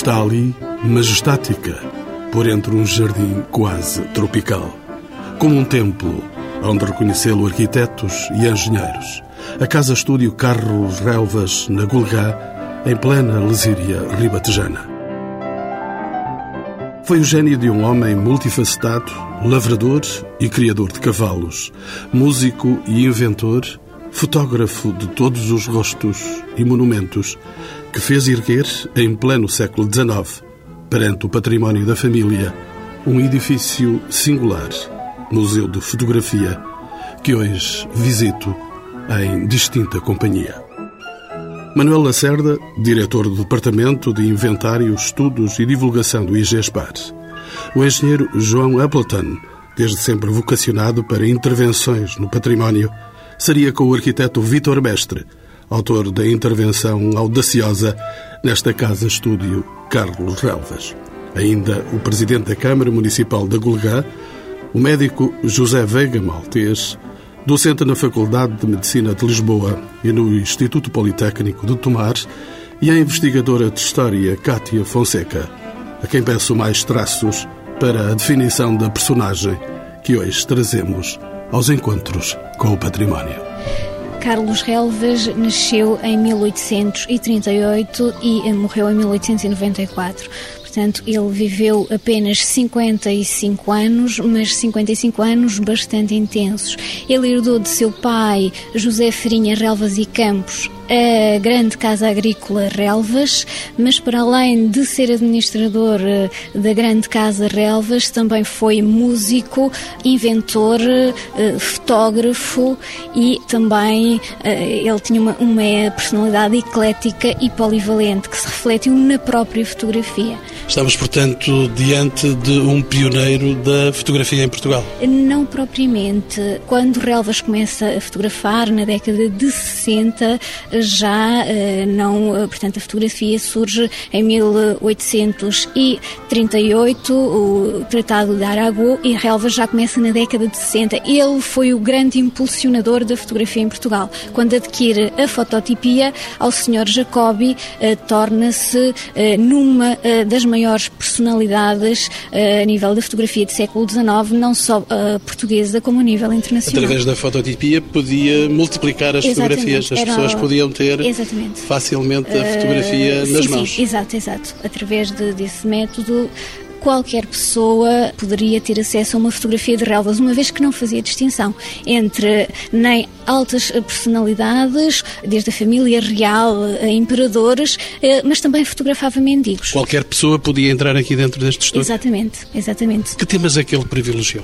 está ali, majestática, por entre um jardim quase tropical. Como um templo, onde reconhecê-lo arquitetos e engenheiros. A casa-estúdio Carlos Relvas, na Gulgá, em plena Lesíria ribatejana. Foi o gênio de um homem multifacetado, lavrador e criador de cavalos, músico e inventor, fotógrafo de todos os rostos e monumentos, que fez erguer, em pleno século XIX, perante o património da família, um edifício singular, Museu de Fotografia, que hoje visito em distinta companhia. Manuel Lacerda, diretor do Departamento de Inventário, Estudos e Divulgação do IGESPAR. O engenheiro João Appleton, desde sempre vocacionado para intervenções no património, seria com o arquiteto Vítor Mestre, autor da intervenção audaciosa nesta casa-estúdio Carlos Relvas. Ainda o presidente da Câmara Municipal da Gulgá, o médico José Veiga Maltês, docente na Faculdade de Medicina de Lisboa e no Instituto Politécnico de Tomar, e a investigadora de História Cátia Fonseca, a quem peço mais traços para a definição da personagem que hoje trazemos aos encontros com o património. Carlos Relvas nasceu em 1838 e morreu em 1894. Portanto, ele viveu apenas 55 anos, mas 55 anos bastante intensos. Ele herdou de seu pai, José Ferinha Relvas e Campos, a grande Casa Agrícola Relvas, mas para além de ser administrador eh, da grande Casa Relvas, também foi músico, inventor, eh, fotógrafo e também eh, ele tinha uma, uma personalidade eclética e polivalente que se refletiu na própria fotografia. Estamos, portanto, diante de um pioneiro da fotografia em Portugal? Não propriamente. Quando Relvas começa a fotografar, na década de 60, já eh, não, eh, portanto, a fotografia surge em 1838, o Tratado de Arago, e Relvas já começa na década de 60. Ele foi o grande impulsionador da fotografia em Portugal. Quando adquire a fototipia, ao Sr. Jacobi, eh, torna-se numa das maiores personalidades a nível da fotografia do século XIX, não só portuguesa, como a nível internacional. Através da fototipia podia multiplicar as Exatamente. fotografias, as Era... pessoas podiam ter Exatamente. facilmente a fotografia uh, nas sim, mãos. Sim, exato, exato. Através de, desse método qualquer pessoa poderia ter acesso a uma fotografia de relvas, uma vez que não fazia distinção entre nem altas personalidades, desde a família real a imperadores, eh, mas também fotografava mendigos. Qualquer pessoa podia entrar aqui dentro deste estúdio? Exatamente, exatamente. Que temas é que ele privilegiou?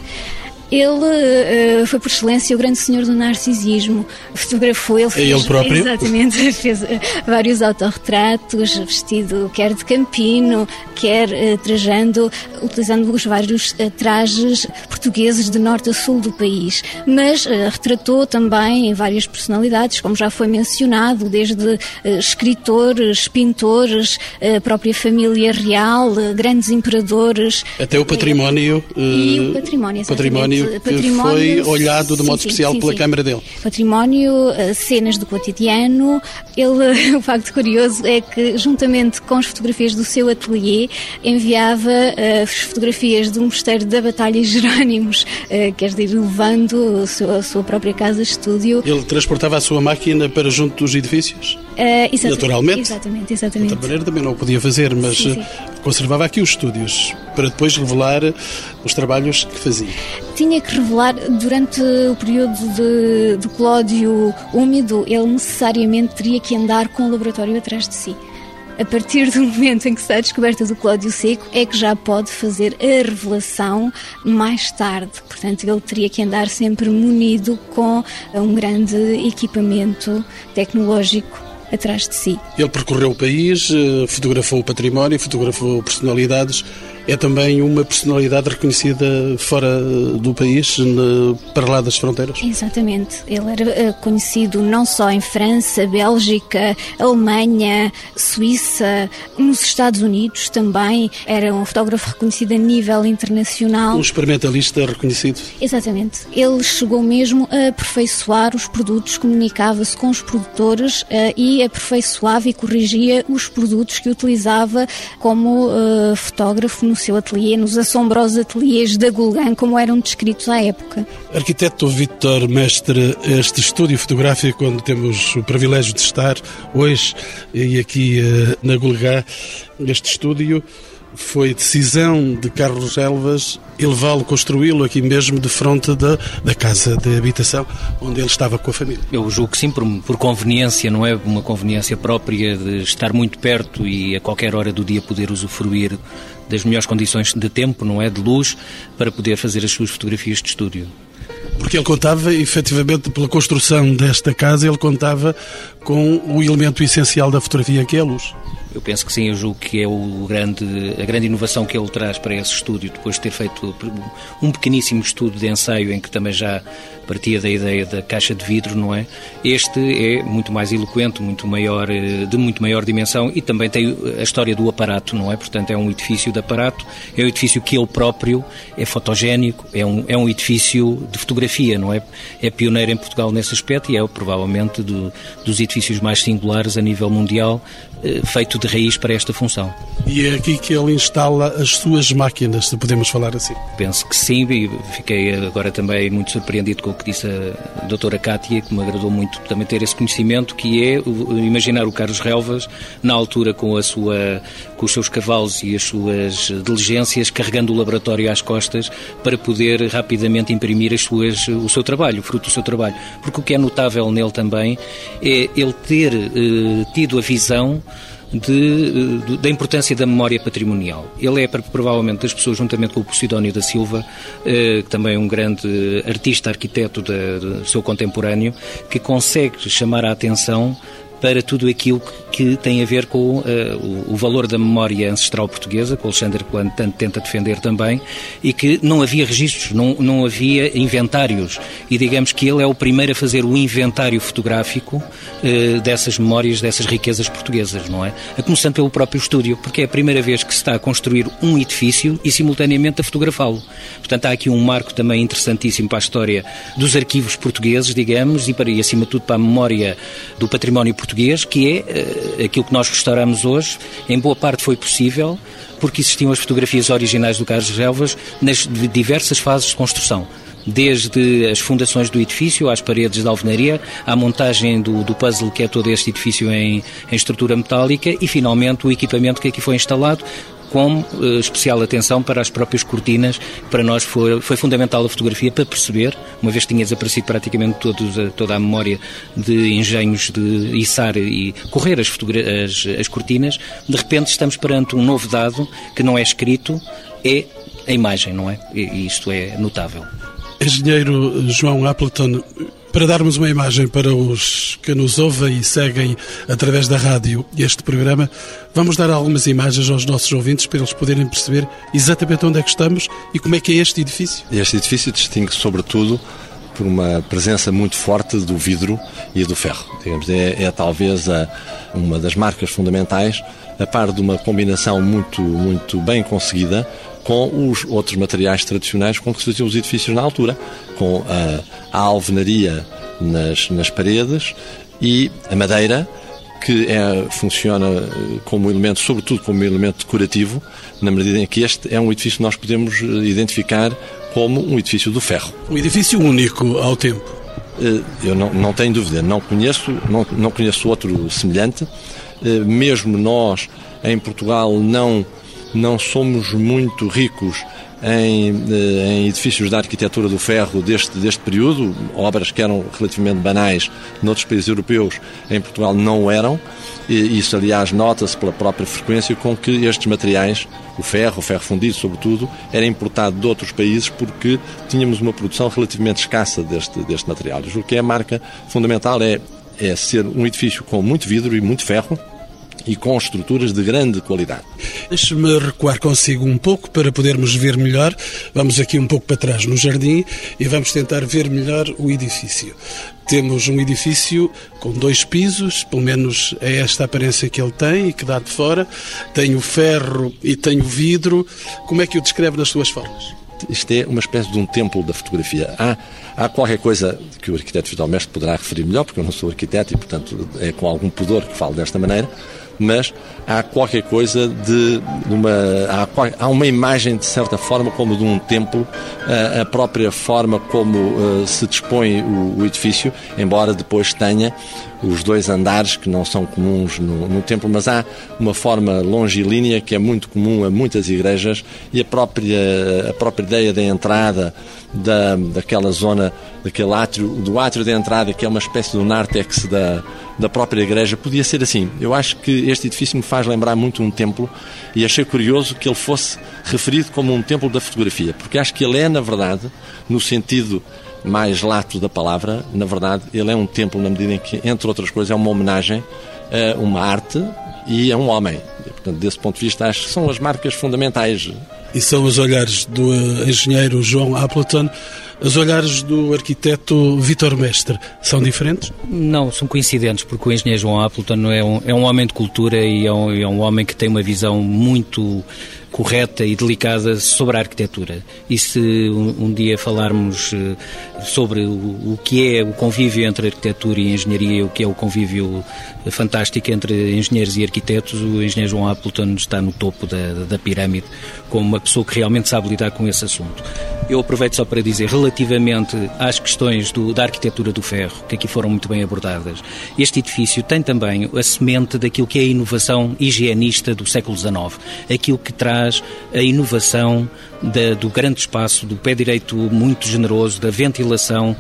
Ele uh, foi por excelência o grande senhor do narcisismo. Fotografou ele. Fez, ele próprio? Exatamente. Fez uh, vários autorretratos, vestido quer de campino, quer uh, trajando, utilizando os vários trajes portugueses de norte a sul do país. Mas retratou também várias personalidades, como já foi mencionado, desde escritores, pintores, a própria família real, grandes imperadores. Até o património. e o património, património património, património que foi olhado de modo sim, especial sim, pela sim. Câmara dele. Património, eh, cenas do cotidiano. Ele, o facto curioso é que, juntamente com as fotografias do seu ateliê, enviava uh, as fotografias do mosteiro da Batalha Jerónimos, uh, quer dizer, levando a sua, a sua própria casa-estúdio. Ele transportava a sua máquina para junto dos edifícios? Uh, exatamente, Naturalmente. Exatamente, exatamente. De outra maneira também não o podia fazer, mas conservava aqui os estúdios para depois revelar os trabalhos que fazia tinha que revelar durante o período de, de Clódio úmido, ele necessariamente teria que andar com o laboratório atrás de si. A partir do momento em que está a descoberta do Clódio Seco, é que já pode fazer a revelação mais tarde. Portanto, ele teria que andar sempre munido com um grande equipamento tecnológico atrás de si. Ele percorreu o país, eh, fotografou o património, fotografou personalidades é também uma personalidade reconhecida fora do país, para lá das fronteiras. Exatamente. Ele era eh, conhecido não só em França, Bélgica, Alemanha, Suíça, nos Estados Unidos também. Era um fotógrafo reconhecido a nível internacional. Um experimentalista reconhecido. Exatamente. Ele chegou mesmo a aperfeiçoar os produtos, comunicava-se com os produtores uh, e aperfeiçoava e corrigia os produtos que utilizava como uh, fotógrafo no seu ateliê, nos assombrosos ateliês da Gulgan, como eram descritos à época. Arquiteto Vítor Mestre, este estúdio fotográfico onde temos o privilégio de estar hoje e aqui uh, na Gulgan, este estúdio foi decisão de Carlos Elvas elevá-lo, construí-lo aqui mesmo de frente da, da casa de habitação onde ele estava com a família. Eu julgo que sim, por, por conveniência, não é uma conveniência própria de estar muito perto e a qualquer hora do dia poder usufruir das melhores condições de tempo, não é, de luz, para poder fazer as suas fotografias de estúdio. Porque ele contava, efetivamente, pela construção desta casa, ele contava com o elemento essencial da fotografia, que é a luz. Eu penso que sim, eu julgo que é o grande, a grande inovação que ele traz para esse estúdio, depois de ter feito um pequeníssimo estudo de ensaio em que também já partia da ideia da caixa de vidro, não é? Este é muito mais eloquente, muito maior, eh, de muito maior dimensão e também tem a história do aparato, não é? Portanto, é um edifício de aparato, é um edifício que ele próprio é fotogénico, é um, é um edifício de fotografia, não é? É pioneiro em Portugal nesse aspecto e é provavelmente do, dos edifícios mais singulares a nível mundial, feito de raiz para esta função. E é aqui que ele instala as suas máquinas, se podemos falar assim? Penso que sim, e fiquei agora também muito surpreendido com o que disse a doutora Cátia, que me agradou muito também ter esse conhecimento, que é imaginar o Carlos Relvas, na altura com, a sua, com os seus cavalos e as suas diligências, carregando o laboratório às costas para poder rapidamente imprimir as suas, o seu trabalho, o fruto do seu trabalho. Porque o que é notável nele também é ele ter eh, tido a visão de, de, da importância da memória patrimonial. Ele é provavelmente das pessoas, juntamente com o Posidónio da Silva, eh, que também é um grande artista, arquiteto do seu contemporâneo, que consegue chamar a atenção para tudo aquilo que, que tem a ver com uh, o, o, valor da memória ancestral portuguesa, que o Alexandre Plano tanto tenta defender também, e que não havia registros, não, não havia inventários. E digamos que ele é o primeiro a fazer o inventário fotográfico uh, dessas memórias, dessas riquezas portuguesas, não é? A começando pelo próprio estúdio, porque é a primeira vez que se está a construir um edifício e simultaneamente a fotografá-lo. Portanto, há aqui um marco também interessantíssimo para a história dos arquivos portugueses, digamos, e, para, e acima de tudo para a memória do património português que é uh, aquilo que nós restauramos hoje. Em boa parte foi possível porque existiam as fotografias originais do Carlos Relvas nas diversas fases de construção desde as fundações do edifício, às paredes da alvenaria, à montagem do, do puzzle que é todo este edifício em, em, estrutura metálica e, finalmente, o equipamento que aqui foi instalado, com uh, especial atenção para as próprias cortinas. Para nós foi, foi fundamental a fotografia para perceber, uma vez que tinha desaparecido praticamente todos, a, toda a memória de engenhos de içar e correr as, as, as cortinas, de repente estamos perante um novo dado que não é escrito, é a imagem, não é? E isto é notável. Engenheiro João Appleton, para darmos uma imagem para os que nos ouvem e seguem através da rádio este programa, vamos dar algumas imagens aos nossos ouvintes para eles poderem perceber exatamente onde é que estamos e como é que é este edifício. Este edifício distingue-se sobretudo por uma presença muito forte do vidro e do ferro. Digamos, é, é talvez a, uma das marcas fundamentais, a par de uma combinação muito, muito bem conseguida com os outros materiais tradicionais com que se faziam os edifícios na altura, com a, a alvenaria nas, nas paredes e a madeira, que é, funciona eh, como elemento, sobretudo como elemento decorativo, na medida em que este é um edifício que nós podemos eh, identificar como um edifício do ferro. Um edifício único ao tempo. Eh, eu não, não tenho dúvida, não conheço, não, não conheço outro semelhante. Mesmo nós, em Portugal, não não somos muito ricos em, eh, em, edifícios da arquitetura do ferro deste, deste período, obras que eram relativamente banais noutros países europeus, em Portugal não eram. E isso, aliás, nota-se pela própria frequência com que estes materiais, o ferro, o ferro fundido, sobretudo, era importado de outros países porque tínhamos uma produção relativamente escassa deste, deste material. O que é a marca fundamental é, é ser um edifício com muito vidro e muito ferro, e com estruturas de grande qualidade. Deixe-me recuar consigo um pouco para podermos ver melhor. Vamos aqui um pouco para trás no jardim e vamos tentar ver melhor o edifício. Temos um edifício com dois pisos, pelo menos é esta a aparência que ele tem e que dá de fora. Tem o ferro e tem o vidro. Como é que o descreve nas suas formas? Isto é uma espécie de um templo da fotografia. Há, há qualquer coisa que o arquiteto Vital Mestre poderá referir melhor, porque eu não sou arquiteto e, portanto, é com algum pudor que falo desta maneira, mas há qualquer coisa de, de uma. Há, há, uma imagem, de certa forma, como de um templo, a, a própria forma como uh, se dispõe o, o, edifício, embora depois tenha os dois andares que não são comuns no, no templo, mas há uma forma longilínea que é muito comum a muitas igrejas e a própria, a própria ideia da entrada da, daquela zona, daquele átrio, do átrio de entrada, que é uma espécie do nártex da, da própria igreja, podia ser assim. Eu acho que este edifício me faz lembrar muito um templo e achei curioso que ele fosse referido como um templo da fotografia, porque acho que ele é, na verdade, no sentido mais lato da palavra, na verdade, ele é um templo na medida em que, entre outras coisas, é uma homenagem a uma arte e a um homem. E, portanto, desse ponto de vista, acho que são as marcas fundamentais. E são os olhares do engenheiro João Appleton os olhares do arquiteto Vitor Mestre são diferentes? Não, são coincidentes, porque o engenheiro João Appleton é um, é um homem de cultura e é um, é um homem que tem uma visão muito correta e delicada sobre a arquitetura. E se um, um dia falarmos uh, sobre o, o, que é o convívio entre arquitetura e engenharia, o que é o convívio fantástico entre engenheiros e arquitetos, o engenheiro João Appleton está no topo da, da pirâmide como uma pessoa que realmente sabe lidar com esse assunto. Eu aproveito só para dizer, relativamente às questões do, da arquitetura do ferro, que aqui foram muito bem abordadas, este edifício tem também a semente daquilo que é a inovação higienista do século XIX, aquilo que traz a inovação da, do grande espaço, do pé direito muito generoso, da ventilação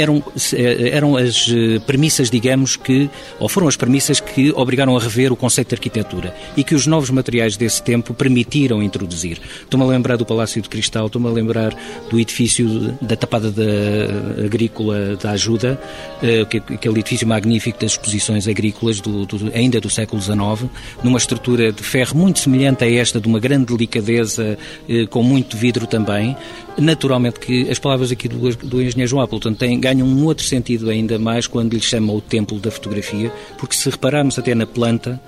eram, eh, eram as eh, premissas, digamos, que, ou foram as premissas que obrigaram a rever o conceito de arquitetura e que os novos materiais desse tempo permitiram introduzir. Estou-me a lembrar do Palácio de Cristal, estou-me a lembrar do edifício da Tapada da Agrícola da Ajuda, eh, aquele edifício magnífico das exposições agrícolas do, do, ainda do século XIX, numa estrutura de ferro muito semelhante a esta, de uma grande delicadeza, com muito vidro também. Naturalmente que as palavras aqui do, do engenheiro João Appleton têm ganham um outro sentido ainda mais quando lhe chama o templo da fotografia, porque se repararmos até na planta,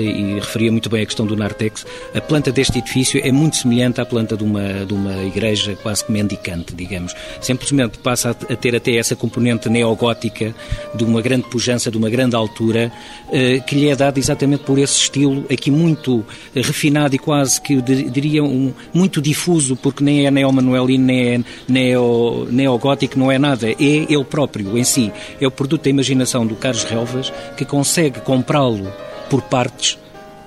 e referia muito bem a questão do Nartex, a planta deste edifício é muito semelhante à planta de uma, de uma igreja quase que mendicante, digamos. Simplesmente passa a ter até essa componente neogótica de uma grande pujança, de uma grande altura, eh, que lhe é dada exatamente por esse estilo aqui muito refinado e quase que diria um, muito difuso, porque nem é neo-manuelino, nem é neo, neogótico, não é nada. É ele próprio em si. É o produto da imaginação do Carlos Relvas que consegue comprá-lo por partes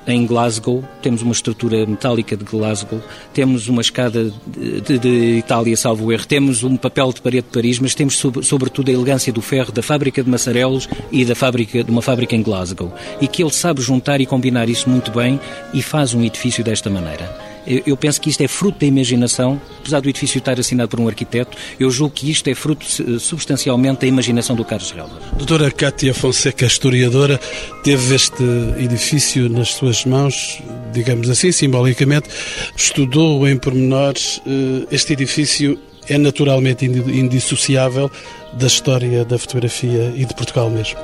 em Glasgow, temos uma estrutura metálica de Glasgow, temos uma escada de, de, de, Itália, salvo erro, temos um papel de parede de Paris, mas temos sobre, sobretudo a elegância do ferro da fábrica de Massarelos e da fábrica, de uma fábrica em Glasgow. E que ele sabe juntar e combinar isso muito bem e faz um edifício desta maneira. Eu penso que isto é fruto da imaginação, apesar do edifício estar assinado por um arquiteto, eu julgo que isto é fruto substancialmente da imaginação do Carlos Relvas. Doutora Cátia Fonseca, historiadora, teve este edifício nas suas mãos, digamos assim, simbolicamente, estudou em pormenores. Eh, este edifício é naturalmente indissociável da história da fotografia e de Portugal mesmo.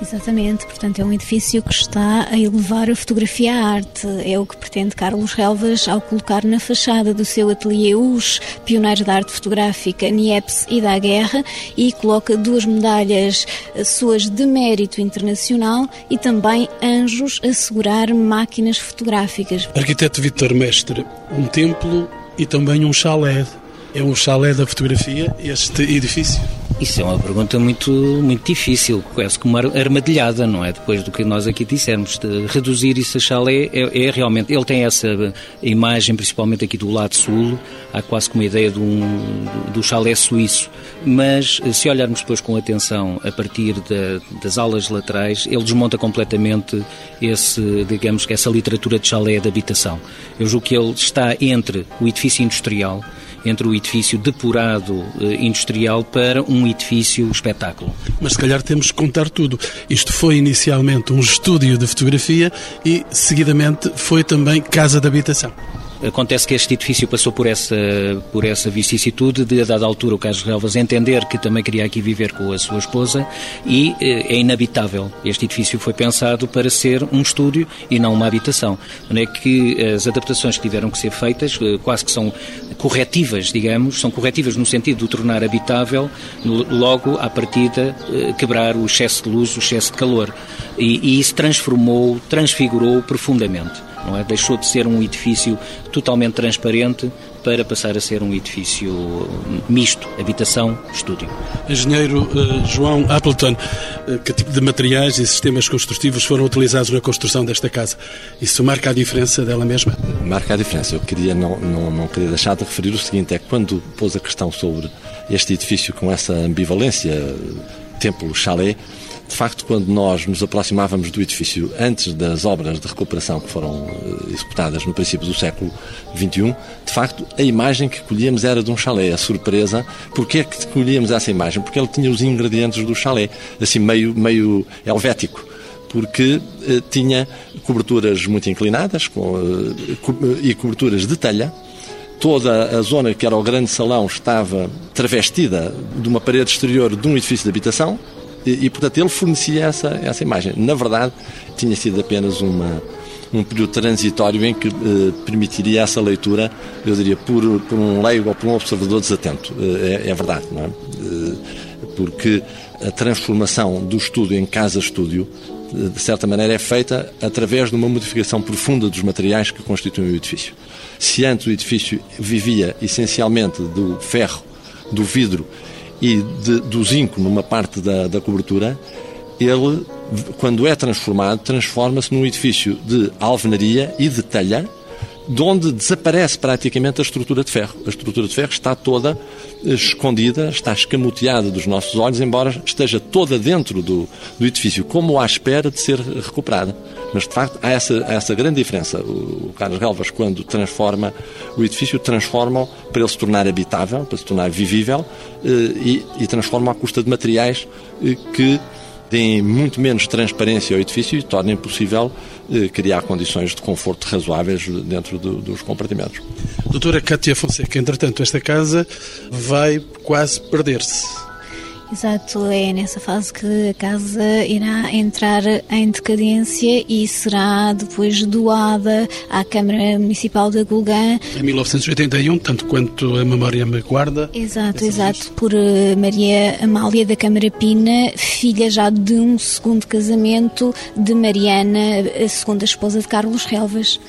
Exatamente, portanto é um edifício que está a elevar a fotografia à arte. É o que pretende Carlos Relvas ao colocar na fachada do seu ateliê os pioneiros da arte fotográfica Niepce e da Guerra e coloca duas medalhas suas de mérito internacional e também anjos a segurar máquinas fotográficas. Arquiteto Vitor Mestre, um templo e também um chalé. É um chalé da fotografia este edifício? Isso é uma pergunta muito, muito difícil, quase como armadilhada, não é? Depois do que nós aqui dissemos, reduzir isso a chalé é, é, realmente. Ele tem essa imagem, principalmente aqui do lado sul, há quase como uma ideia de um, do chalé suíço. Mas se olharmos depois com atenção a partir das alas laterais, ele desmonta completamente esse, digamos que essa literatura de chalé de habitação. Eu julgo que ele está entre o edifício industrial entre o edifício depurado industrial para um edifício espetáculo. Mas se calhar temos que contar tudo. Isto foi inicialmente um estúdio de fotografia e, seguidamente, foi também casa de habitação. Acontece que este edifício passou por essa, por essa vicissitude de, a dada altura, o Carlos Relvas entender que também queria aqui viver com a sua esposa e eh, é inabitável. Este edifício foi pensado para ser um estúdio e não uma habitação. Não é que as adaptações que tiveram que ser feitas, eh, quase que são corretivas, digamos, são corretivas no sentido de tornar habitável, logo à partida eh, quebrar o excesso de luz, o excesso de calor. E, e isso transformou, transfigurou profundamente não é? Deixou de ser um edifício totalmente transparente para passar a ser um edifício misto, habitação, estúdio. Engenheiro uh, João Appleton, uh, que tipo de materiais e sistemas construtivos foram utilizados na construção desta casa? Isso marca a diferença dela mesma? Marca a diferença. Eu queria não, não, não queria deixar de referir o seguinte, é que quando pôs a questão sobre este edifício com essa ambivalência, templo, chalé, de facto, quando nós nos aproximávamos do edifício antes das obras de recuperação que foram eh, executadas no princípio do século XXI, de facto, a imagem que colhíamos era de um chalé. A surpresa, porque é que colhíamos essa imagem? Porque ele tinha os ingredientes do chalé, assim meio, meio helvético porque eh, tinha coberturas muito inclinadas com, eh, co e coberturas de telha. Toda a zona que era o grande salão estava travestida de uma parede exterior de um edifício de habitação, e, e, portanto, ele fornecia essa, essa imagem. Na verdade, tinha sido apenas uma, um período transitório em que eh, permitiria essa leitura, eu diria, por, por um leigo ou por um observador desatento. Eh, é, é, verdade, não é? Eh, porque a transformação do estúdio em casa-estúdio, eh, de certa maneira, é feita através de uma modificação profunda dos materiais que constituem o edifício. Se antes o edifício vivia essencialmente do ferro, do vidro e de, do zinco numa parte da, da cobertura, ele, quando é transformado, transforma-se num edifício de alvenaria e de telha, de onde desaparece praticamente a estrutura de ferro. A estrutura de ferro está toda escondida, está escamoteada dos nossos olhos, embora esteja toda dentro do, do edifício, como à espera de ser recuperada. Mas, de facto, há essa, há essa grande diferença. O, o Carlos Relvas, quando transforma o edifício, transforma para ele se tornar habitável, para se tornar vivível, eh, e, e transforma à custa de materiais eh, que deem muito menos transparência ao edifício e tornem possível eh, criar condições de conforto razoáveis dentro do, dos compartimentos. Doutora Cátia Fonseca, entretanto, esta casa vai quase perder-se. Exato, é nessa fase que a casa irá entrar em decadência e será depois doada à Câmara Municipal de Gulgã. Em 1981, tanto quanto a memória me guarda. Exato, exato, por eh, Maria Amália da Câmara Pina, filha já de um segundo casamento de Mariana, a segunda esposa de Carlos Relvas.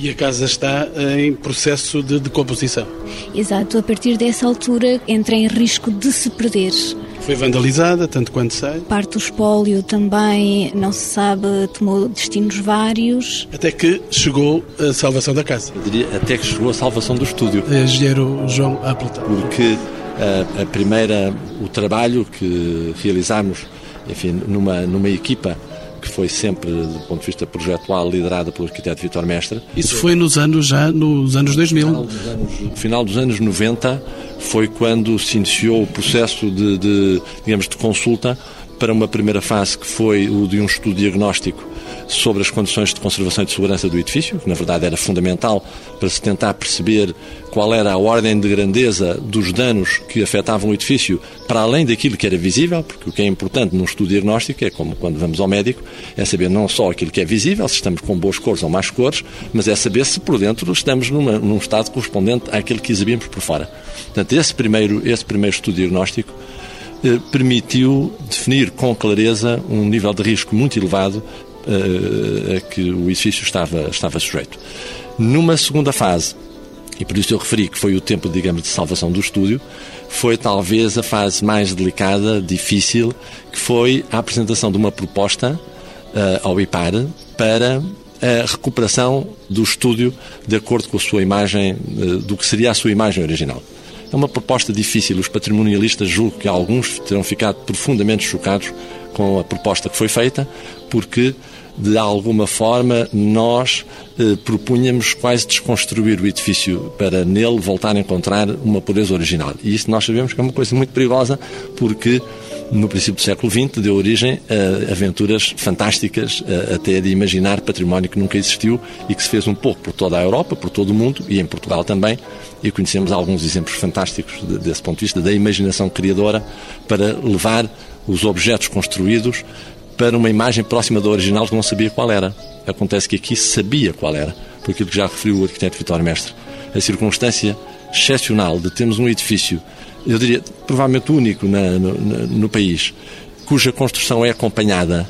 E a casa está em processo de decomposição. Exato, a partir dessa altura entra em risco de se perder. Foi vandalizada, tanto quanto sei. Parte do espólio também, não se sabe, tomou destinos vários. Até que chegou a salvação da casa. Eu diria até que chegou a salvação do estúdio. Engenheiro João Appleton. Porque a, a primeira, o trabalho que realizámos, enfim, numa, numa equipa que foi sempre, do ponto de vista projetual, liderada pelo arquiteto Vitor Mestre. Isso foi nos anos já, nos anos 2000? No final dos anos, final dos anos 90 foi quando se iniciou o processo de, de, digamos, de consulta para uma primeira fase que foi o de um estudo diagnóstico sobre as condições de conservação e de segurança do edifício, que na verdade era fundamental para se tentar perceber qual era a ordem de grandeza dos danos que afetavam o edifício, para além daquilo que era visível, porque o que é importante num estudo diagnóstico é como quando vamos ao médico, é saber não só aquilo que é visível, se estamos com boas cores ou más cores, mas é saber se por dentro estamos numa, num estado correspondente àquilo que exibimos por fora. Portanto, esse primeiro, esse primeiro estudo diagnóstico eh, permitiu definir com clareza um nível de risco muito elevado a que o edifício estava, estava sujeito. Numa segunda fase, e por isso eu referi que foi o tempo, digamos, de salvação do estúdio, foi talvez a fase mais delicada, difícil, que foi a apresentação de uma proposta uh, ao IPAR para a recuperação do estúdio de acordo com a sua imagem, uh, do que seria a sua imagem original. É uma proposta difícil. Os patrimonialistas julgo que alguns terão ficado profundamente chocados com a proposta que foi feita, porque de alguma forma, nós eh, propunhamos quase desconstruir o edifício para nele voltar a encontrar uma pureza original. E isso nós sabemos que é uma coisa muito perigosa, porque no princípio do século XX deu origem a aventuras fantásticas, até de imaginar património que nunca existiu e que se fez um pouco por toda a Europa, por todo o mundo e em Portugal também. E conhecemos alguns exemplos fantásticos desse ponto de vista da imaginação criadora para levar os objetos construídos para uma imagem próxima da original que não sabia qual era. Acontece que aqui sabia qual era, por aquilo que já referiu o arquiteto Vitor Mestre. A circunstância excepcional de termos um edifício, eu diria, provavelmente único na, no, no país, cuja construção é acompanhada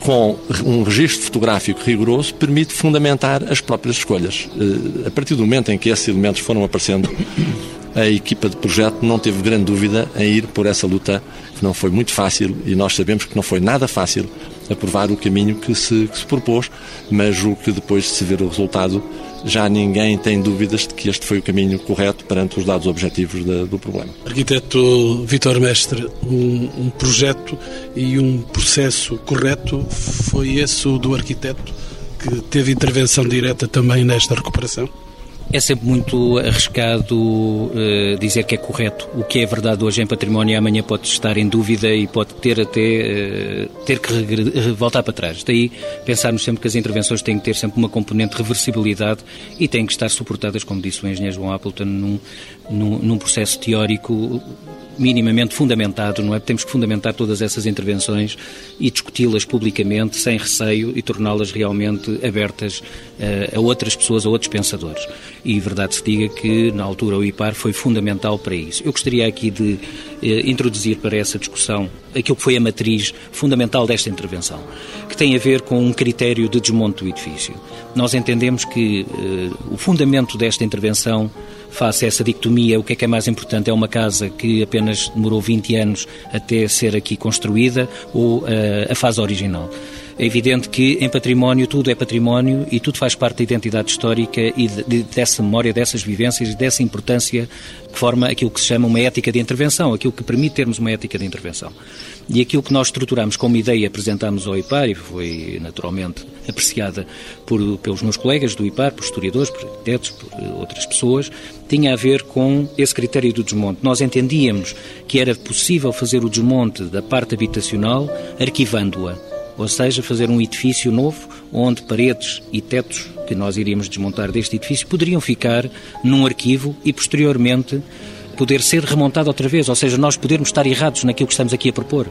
com um registro fotográfico rigoroso, permite fundamentar as próprias escolhas. Eh, a partir do momento em que esses elementos foram aparecendo, a equipa de projeto não teve grande dúvida em ir por essa luta que não foi muito fácil e nós sabemos que não foi nada fácil aprovar o caminho que se, que se propôs, mas o que depois de se ver o resultado já ninguém tem dúvidas de que este foi o caminho correto perante os dados objetivos de, do problema. Arquiteto Vitor Mestre, um, um, projeto e um processo correto foi esse o do arquiteto que teve intervenção direta também nesta recuperação? É sempre muito arriscado uh, dizer que é correto. O que é verdade hoje em património amanhã pode estar em dúvida e pode ter até uh, ter que voltar para trás. Daí pensarmos sempre que as intervenções têm que ter sempre uma componente de reversibilidade e têm que estar suportadas, como disse o engenheiro João Appleton, num, num, num processo teórico minimamente fundamentado, não é? Temos que fundamentar todas essas intervenções e discuti-las publicamente, sem receio e torná-las realmente abertas uh, a outras pessoas, a outros pensadores. E verdade se diga que, na altura, o IPAR foi fundamental para isso. Eu gostaria aqui de uh, introduzir para essa discussão aquilo que foi a matriz fundamental desta intervenção, que tem a ver com um critério de desmonte do edifício. Nós entendemos que uh, o fundamento desta intervenção face a essa dicotomia, o que é que é mais importante? É uma casa que apenas demorou 20 anos até ser aqui construída ou uh, a fase original? É evidente que em património tudo é património e tudo faz parte da identidade histórica e de, de, dessa memória, dessas vivências, dessa importância que forma aquilo que se chama uma ética de intervenção, aquilo que permite termos uma ética de intervenção. E aquilo que nós estruturamos como ideia e apresentámos ao IPAR, e foi naturalmente apreciada por, pelos meus colegas do IPAR, por historiadores, por arquitetos, por eh, outras pessoas, tinha a ver com esse critério do desmonte. Nós entendíamos que era possível fazer o desmonte da parte habitacional arquivando-a ou seja, fazer um edifício novo onde paredes e tetos que nós iríamos desmontar deste edifício poderiam ficar num arquivo e posteriormente poder ser remontado outra vez, ou seja, nós podermos estar errados naquilo que estamos aqui a propor.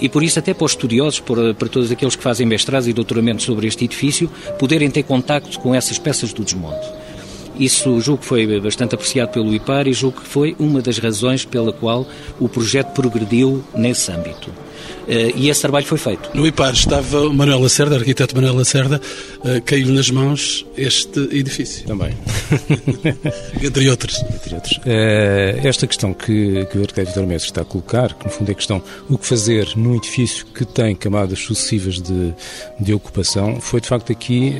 E por isso, até para os estudiosos, para, para todos aqueles que fazem mestrados e doutoramentos sobre este edifício, poderem ter contacto com essas peças do desmonte. Isso julgo que foi bastante apreciado pelo IPAR e julgo que foi uma das razões pela qual o projeto progrediu nesse âmbito. Eh, e esse trabalho foi feito. No IPAR estava Manuel Lacerda, arquiteto Manuel Lacerda, eh, caiu nas mãos este edifício. Também. Entre outros. Entre outros. Eh, esta questão que, que o arquiteto Vitor Mestre está a colocar, que no fundo é a questão o que fazer num edifício que tem camadas sucessivas de, de ocupação, foi de facto aqui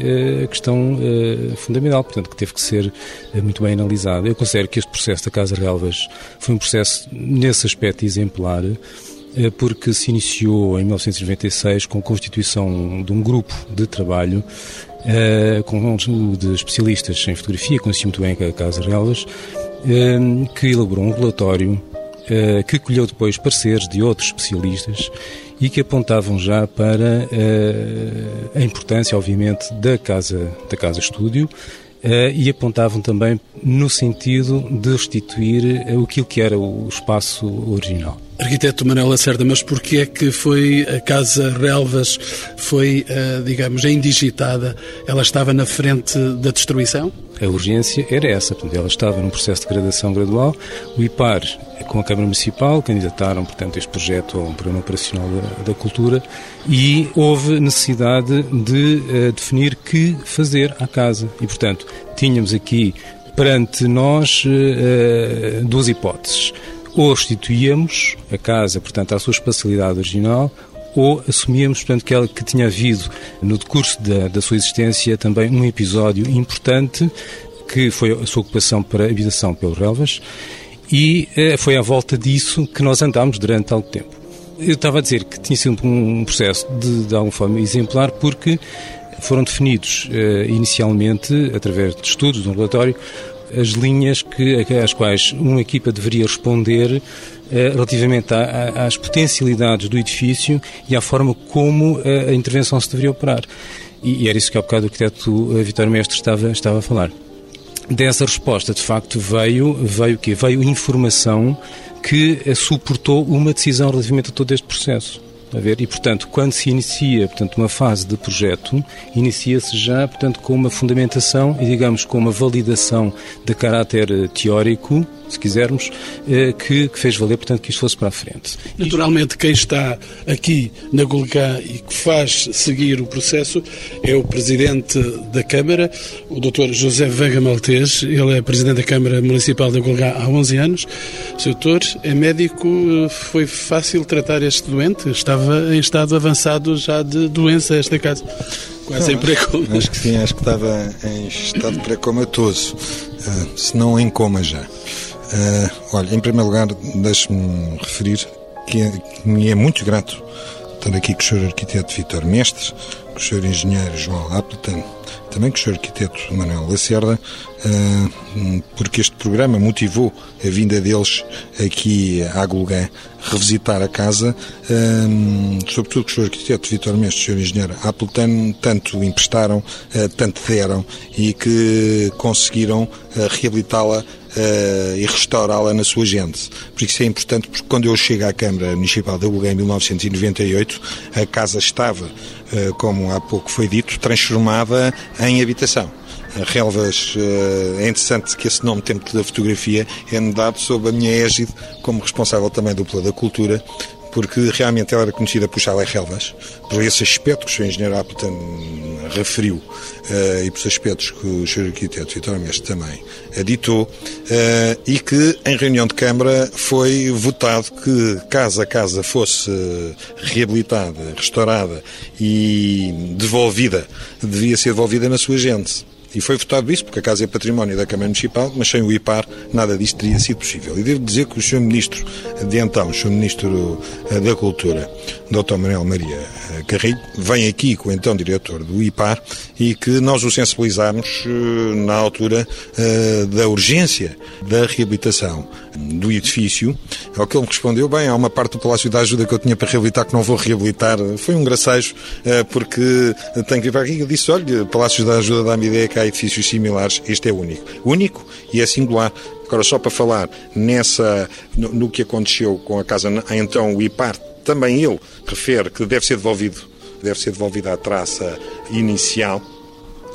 a questão fundamental, portanto, que teve que ser muito bem analisada. Eu considero que este processo da Casa Relvas foi um processo, nesse aspecto, exemplar, porque se iniciou em 1996 com a constituição de um grupo de trabalho uh, com, de especialistas em fotografia, conheci muito bem a Casa Relas, uh, que elaborou um relatório uh, que colheu depois pareceres de outros especialistas e que apontavam já para a importância, obviamente, da casa, da casa estúdio, e apontavam também no sentido de restituir aquilo que era o espaço original. Arquiteto Manuel Lacerda, mas porquê é que foi a Casa Relvas foi, uh, digamos, indigitada? Ela estava na frente da destruição? A urgência era essa, portanto, ela estava num processo de degradação gradual. O IPAR, com a Câmara Municipal, candidataram, portanto, este projeto ao Programa Operacional da, da Cultura e houve necessidade de uh, definir que fazer à casa. E, portanto, tínhamos aqui perante nós uh, duas hipóteses ou restituíamos a casa, portanto, à sua espacialidade original, ou assumíamos, portanto, que, ela, que tinha havido no decurso da, da sua existência também um episódio importante que foi a sua ocupação para habitação pelos relvas e eh, foi à volta disso que nós andámos durante algum tempo. Eu estava a dizer que tinha sido um processo de, de alguma forma exemplar porque foram definidos uh, inicialmente, através de estudos, de um relatório, as linhas que, às quais uma equipa deveria responder eh, relativamente às potencialidades do edifício e à forma como a intervenção se deveria operar. E era isso que há bocado o arquiteto Vitório Mestre estava, estava a falar. Dessa resposta, de facto, veio, veio o quê? Veio informação que suportou uma decisão relativamente a todo este processo. A ver? E, portanto, quando se inicia portanto, uma fase de projeto, inicia-se já portanto, com uma fundamentação e, digamos, com uma validação de caráter eh, teórico se quisermos, eh, que, que, fez valer, portanto, que isto fosse para a frente. Naturalmente, quem está aqui na Golgá e que faz seguir o processo é o Presidente da Câmara, o Dr. José Vega Maltês. Ele é Presidente da Câmara Municipal da Golgá há 11 anos. Sr. Doutor, é médico, foi fácil tratar este doente? Estava em estado avançado já de doença esta casa? Quase em pré-coma. Acho que sim, acho que estava em estado pré-comatoso, uh, se não em coma já. Uh, olha, em primeiro lugar, deixe-me referir que, é, que, me é muito grato estar aqui com o Sr. Arquiteto Vitor Mestre, com o Sr. Engenheiro João Appleton, também com o Sr. Arquiteto Manuel Lacerda, uh, porque este programa motivou a vinda deles aqui à Gulgã revisitar a casa, uh, sobretudo com o Sr. Arquiteto Vitor Mestre e o Sr. Engenheiro Appleton, tanto emprestaram, tanto deram e que conseguiram reabilitá-la uh, e restaurá-la na sua gente. Por isso é importante, porque quando eu chego à Câmara Municipal de Abugué em 1998, a casa estava, uh, como há pouco foi dito, transformada em habitação. Relvas, uh, é interessante que esse nome Tempo da Fotografia é dado sob a minha égide como responsável também do Plano da Cultura, porque realmente ela era conhecida por Chalé Relvas, por esse aspecto que o Sr. Engenheiro Appleton referiu uh, e pelos aspectos que o Sr. Arquiteto Vitor Mestre também aditou, uh, e que em reunião de Câmara foi votado que, caso a casa fosse reabilitada, restaurada e devolvida, devia ser devolvida na sua gente. E foi votado isso, porque a casa é património da Câmara Municipal, mas sem o IPAR nada disto teria sido possível. E devo dizer que o Sr. Ministro de então, o Sr. Ministro eh, da Cultura, Dr. Manuel Maria eh, Carrilho, vem aqui com o então diretor do IPAR e que nós o sensibilizámos eh, na altura da urgência da reabilitação do edifício, ao que ele me respondeu, bem, há uma parte do Palácio da Ajuda que eu tinha para reabilitar que não vou reabilitar. Foi um gracejo, porque tenho que ir para aqui. Eu disse, olha, Palácio da Ajuda dá-me ideia que edifícios similares, este é único. Único e é singular. Agora, só para falar nessa, no, no que aconteceu com a casa, então o IPAR, também ele refere que deve ser devolvido, deve ser devolvida a traça inicial.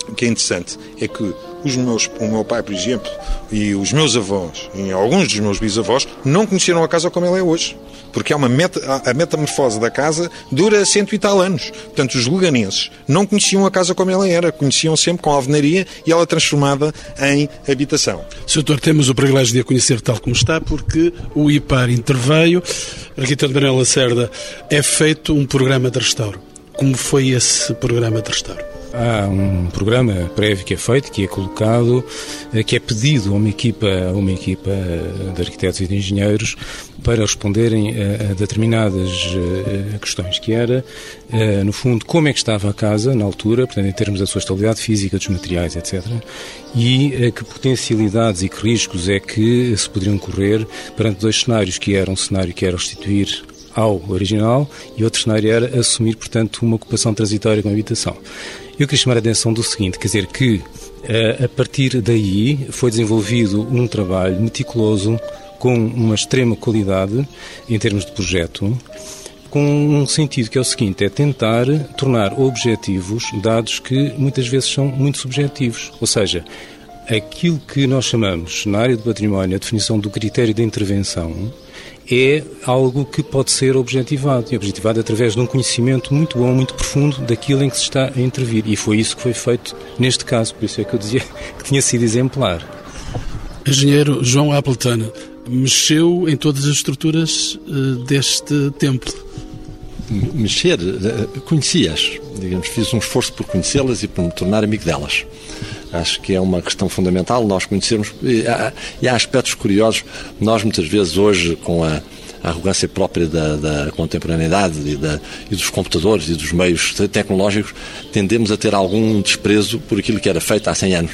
O que é interessante é que os meus, o meu pai, por exemplo, e os meus avós, e alguns dos meus bisavós, não conheceram a casa como ela é hoje porque há uma meta, a metamorfose da casa dura cento e tal anos. Portanto, os luganenses não conheciam a casa como ela era, conheciam sempre com alvenaria e ela transformada em habitação. Sr. Doutor, temos o privilégio de a conhecer tal como está, porque o IPAR interveio, arquiteto Manuel Lacerda, é feito um programa de restauro. Como foi esse programa de restauro? Há um programa prévio que é feito, que é colocado, eh, que é pedido a uma equipa, a uma equipa de arquitetos e de engenheiros para responderem a, determinadas eh, questões, que era, eh, no fundo, como é que estava a casa na altura, portanto, em termos da sua estabilidade física, dos materiais, etc., e que potencialidades e que riscos é que se poderiam correr perante dois cenários, que era um cenário que era restituir ao original e outro cenário era assumir, portanto, uma ocupação transitória com a habitação. Eu queria chamar a atenção do seguinte, quer dizer que eh, a partir daí foi desenvolvido um trabalho meticuloso com uma extrema qualidade em termos de projeto, com um sentido que é o seguinte, é tentar tornar objetivos dados que muitas vezes são muito subjetivos, ou seja, aquilo que nós chamamos na área do património a definição do critério de intervenção é algo que pode ser objetivado, e objetivado através de um conhecimento muito bom, muito profundo daquilo em que se está a intervir. E foi isso que foi feito neste caso, por isso é que eu dizia que tinha sido exemplar. Engenheiro João Appleton mexeu em todas as estruturas uh, deste templo. Mexer, uh, conheci-as, digamos, fiz um esforço por conhecê-las e por me tornar amigo delas. Acho que é uma questão fundamental nós conhecermos. E há, e há aspectos curiosos. Nós, muitas vezes, hoje, com a, arrogância própria da, da contemporaneidade e, da, e, dos computadores e dos meios tecnológicos, tendemos a ter algum desprezo por aquilo que era feito há 100 anos.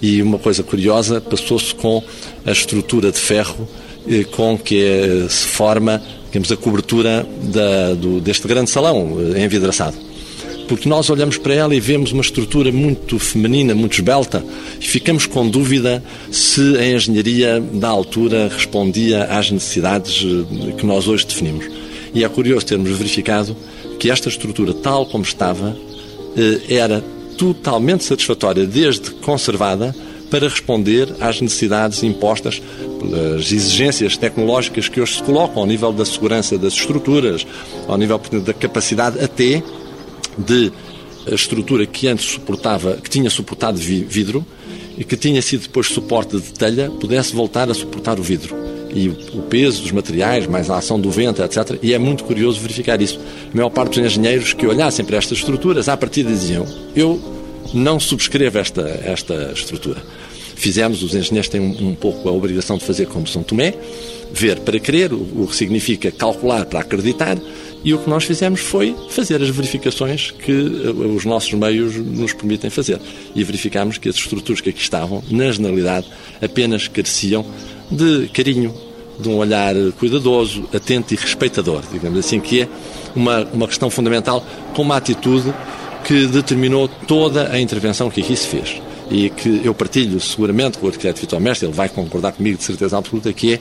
E uma coisa curiosa, passou-se com a estrutura de ferro eh, com que eh, se forma digamos, a cobertura da, do, deste grande salão eh, envidraçado porque nós olhamos para ela e vemos uma estrutura muito feminina, muito esbelta, e ficamos com dúvida se a engenharia da altura respondia às necessidades eh, que nós hoje definimos. E é curioso termos verificado que esta estrutura, tal como estava, eh, era totalmente satisfatória, desde conservada, para responder às necessidades impostas pelas exigências tecnológicas que hoje se colocam ao nível da segurança das estruturas, ao nível da capacidade até de estrutura que antes suportava, que tinha suportado vidro e que tinha sido depois suporte de telha, pudesse voltar a suportar o vidro. E o peso dos materiais, mais a ação do vento, etc. E é muito curioso verificar isso. A maior parte dos engenheiros que olhassem para estas estruturas, à partida diziam: Eu não subscrevo esta, esta estrutura. Fizemos, os engenheiros têm um, um pouco a obrigação de fazer como São Tomé, ver para crer, o, o que significa calcular para acreditar, e o que nós fizemos foi fazer as verificações que eh, os nossos meios nos permitem fazer. E verificámos que as estruturas que aqui estavam, na generalidade, apenas careciam de carinho, de um olhar cuidadoso, atento e respeitador, digamos assim, que é uma, uma questão fundamental, com uma atitude que determinou toda a intervenção que aqui se fez. E que eu partilho seguramente com o arquiteto Vitor Mestre, ele vai concordar comigo de certeza absoluta, que é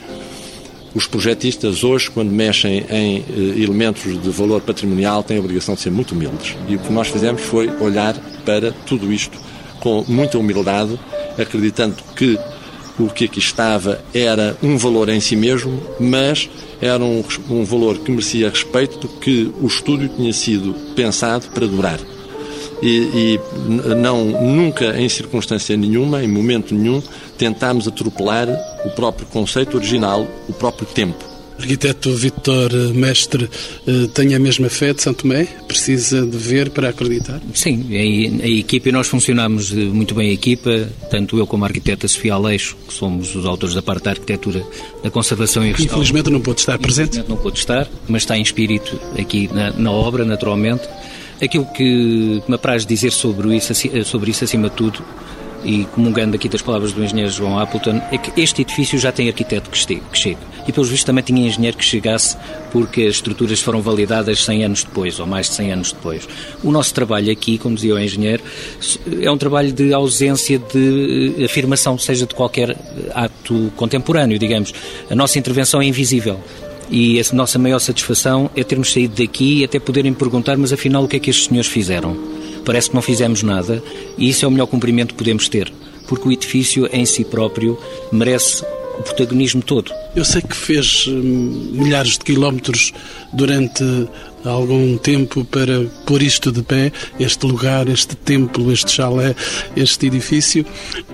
os projetistas hoje, quando mexem em eh, elementos de valor patrimonial, têm a obrigação de ser muito humildes. E o que nós fizemos foi olhar para tudo isto com muita humildade, acreditando que o que aqui estava era um valor em si mesmo, mas era um, um valor que merecia respeito porque o estúdio tinha sido pensado para durar e, e não, nunca em circunstância nenhuma, em momento nenhum, tentámos atropelar o próprio conceito original, o próprio tempo. Arquiteto Vitor Mestre eh, tem a mesma fé de Santo Tomé? Precisa de ver para acreditar? Sim, a, equipa e nós funcionamos eh, muito bem a equipa, tanto eu como a arquiteta Sofia Aleixo, que somos os autores da parte da arquitetura da conservação e restauração. Infelizmente não pode estar presente? Não pode estar, mas está em espírito aqui na, na obra, naturalmente. Aquilo que me apraz dizer sobre isso, sobre isso acima de tudo, e comungando aqui das palavras do engenheiro João Appleton, é que este edifício já tem arquiteto que, chega. E, pelos vistos, também tinha engenheiro que chegasse porque as estruturas foram validadas 100 anos depois, ou mais de 100 anos depois. O nosso trabalho aqui, como dizia o engenheiro, é um trabalho de ausência de afirmação, seja de qualquer ato contemporâneo, digamos. A nossa intervenção é invisível. E a nossa maior satisfação é termos saído daqui e até poderem perguntar, mas afinal o que é que estes senhores fizeram? Parece que não fizemos nada e isso é o melhor cumprimento que podemos ter, porque o edifício em si próprio merece o protagonismo todo. Eu sei que fez hum, milhares de quilómetros durante algum tempo para pôr isto de pé, este lugar, este templo, este chalé, este edifício.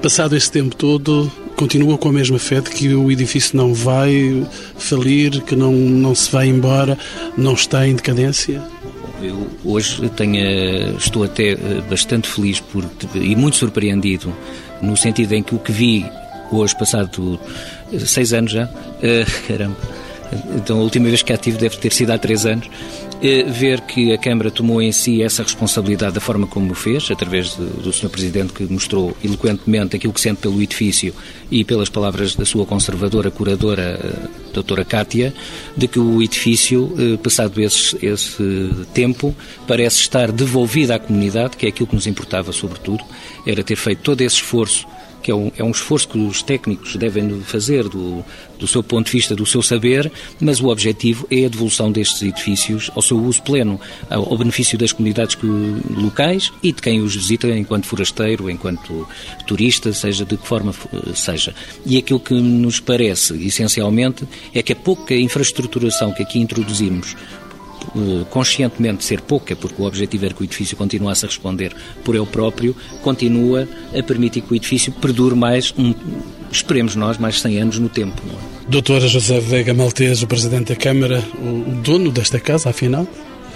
Passado esse tempo todo, continua com a mesma fé de que o edifício não vai falir, que não, não se vai embora, não está em decadência? Eu hoje tenho, estou até eh, bastante feliz por, e muito surpreendido no sentido em que o que vi hoje, passado seis anos já, uh, caramba, então a última vez que a tive deve ter sido há três anos, uh, ver que a Câmara tomou em si essa responsabilidade da forma como o fez, através do Sr. Presidente que mostrou eloquentemente aquilo que sente pelo edifício e pelas palavras da sua conservadora, curadora, a doutora Cátia, de que o edifício, uh, passado esse, esse tempo, parece estar devolvido à comunidade, que é aquilo que nos importava sobretudo, era ter feito todo esse esforço que é um, é um esforço que os técnicos devem fazer do, do seu ponto de vista, do seu saber, mas o objetivo é a devolução destes edifícios ao seu uso pleno, ao, ao benefício das comunidades que, locais e de quem os visita enquanto forasteiro, enquanto turista, seja de que forma seja. E aquilo que nos parece, essencialmente, é que a pouca infraestruturação que aqui introduzimos eh, conscientemente ser pouca, porque o objetivo era que o edifício continuasse a responder por ele próprio, continua a permitir que o edifício perdure mais, um, esperemos nós, mais 100 anos no tempo. Doutora José Veiga Maltese, o Presidente da Câmara, o dono desta casa, afinal?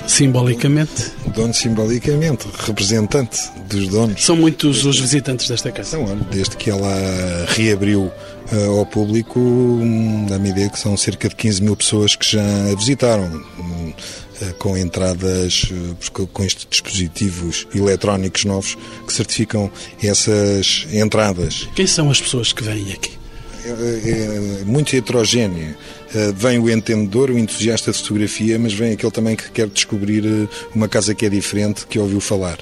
simbolicamente? Dono simbolicamente, representante dos donos. São muitos os visitantes desta casa? São, desde que ela reabriu uh, ao público, hum, dá-me ideia que são cerca de 15 mil pessoas que já a visitaram. Hum, uh, com entradas, uh, com estes dispositivos eletrónicos novos que certificam essas entradas. Quem são as pessoas que vêm aqui? É, é muito heterogénea. Eh, vem o entendedor, o entusiasta de fotografia, mas vem aquele também que quer descobrir eh, uma casa que é diferente, que ouviu falar.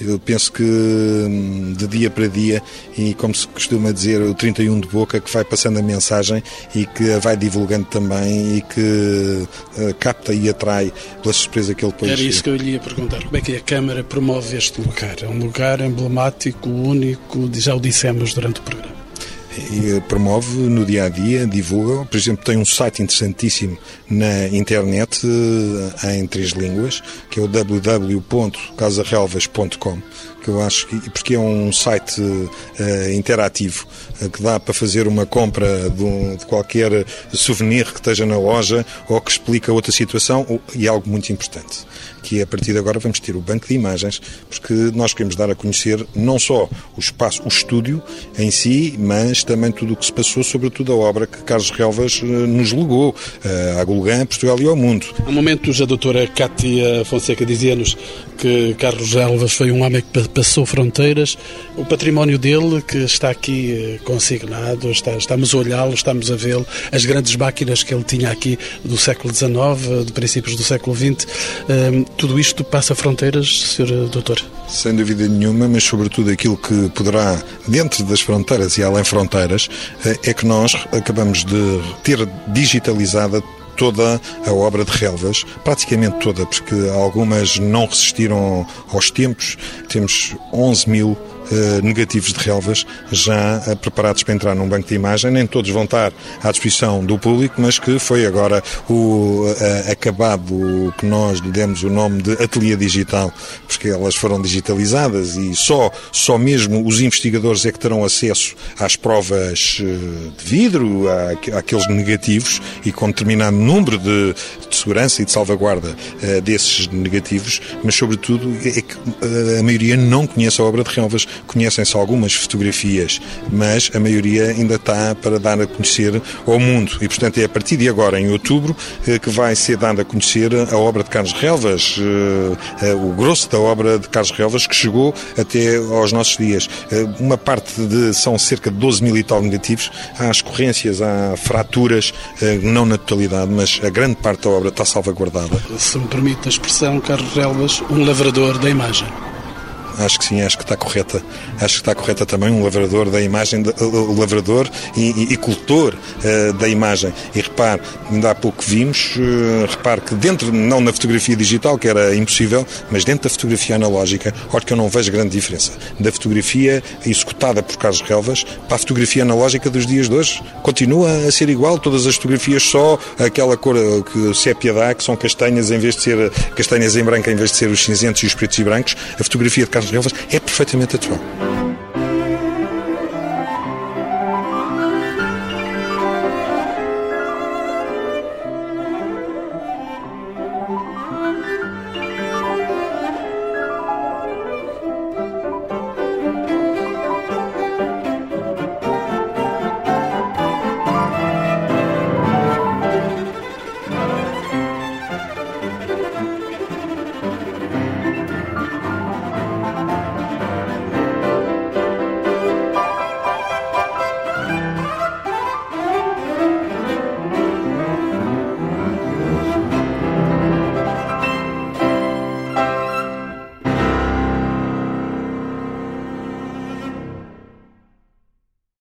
Eu penso que hum, de dia para dia, e como se costuma dizer, o 31 de boca, que vai passando a mensagem e que a vai divulgando também e que uh, capta e atrai pela surpresa que ele depois... Era isso que eu lhe ia perguntar. Como é que a Câmara promove este lugar? É um lugar emblemático, único, já o dissemos durante o programa promove no dia a dia, divulga. Por exemplo, tem um site interessantíssimo na internet eh, em três línguas, que é o www.casarelvas.com que eu acho que porque é um site uh, interativo uh, que dá para fazer uma compra de, um, de, qualquer souvenir que esteja na loja ou que explica outra situação e algo muito importante que a partir de agora vamos ter o banco de imagens, porque nós queremos dar a conhecer não só o espaço, o estúdio em si, mas também tudo o que se passou, sobretudo a obra que Carlos Relvas eh, nos legou eh, à Gulgã, Portugal e ao mundo. Há momentos a doutora Cátia Fonseca dizia-nos que Carlos Relvas foi um homem que passou fronteiras. O património dele, que está aqui eh, consignado, está, estamos a olhá-lo, estamos a vê-lo, as grandes máquinas que ele tinha aqui do século XIX, de princípios do século XX, tudo isto passa fronteiras, Sr. Doutor? Sem dúvida nenhuma, mas sobretudo aquilo que poderá, dentro das fronteiras e além fronteiras, eh, é que nós acabamos de ter digitalizada toda a obra de Relvas, praticamente toda, porque algumas não resistiram aos tempos. Temos 11 mil negativos de relvas já uh, preparados para entrar num banco de imagem. Nem todos vão estar à disposição do público, mas que foi agora o uh, acabado que nós lhe demos o nome de Ateliê Digital, porque elas foram digitalizadas e só, só mesmo os investigadores é que terão acesso às provas de vidro, à, àqueles negativos e com determinado número de, de segurança e de salvaguarda desses negativos, mas sobretudo é que a maioria não conhece a obra de relvas conhecem-se algumas fotografias, mas a maioria ainda está para dar a conhecer ao mundo. E, portanto, é a partir de agora, em outubro, eh, que vai ser dada a conhecer a obra de Carlos Relvas, eh, eh, o grosso da obra de Carlos Relvas, que chegou até aos nossos dias. Uma parte de, são cerca de 12 mil e tal negativos, há escorrências, há fraturas, não na totalidade, mas a grande parte da obra está salvaguardada. Se me permite a expressão, Carlos Relvas, um lavrador da imagem acho que sim, acho que está correta. Acho que está correta também um lavrador da imagem, o lavrador e, e, cultor uh, da imagem. E repare, ainda há pouco vimos, uh, repare que dentro, não na fotografia digital, que era impossível, mas dentro da fotografia analógica, olha que eu não vejo grande diferença. Da fotografia executada por Carlos Relvas para a fotografia analógica dos dias de hoje. Continua a ser igual, todas as fotografias só aquela cor eh, que o sépia dá, que são castanhas em vez de ser castanhas em branco em vez de ser os cinzentos e os pretos e brancos. A fotografia de Carlos É perfeitamente atual.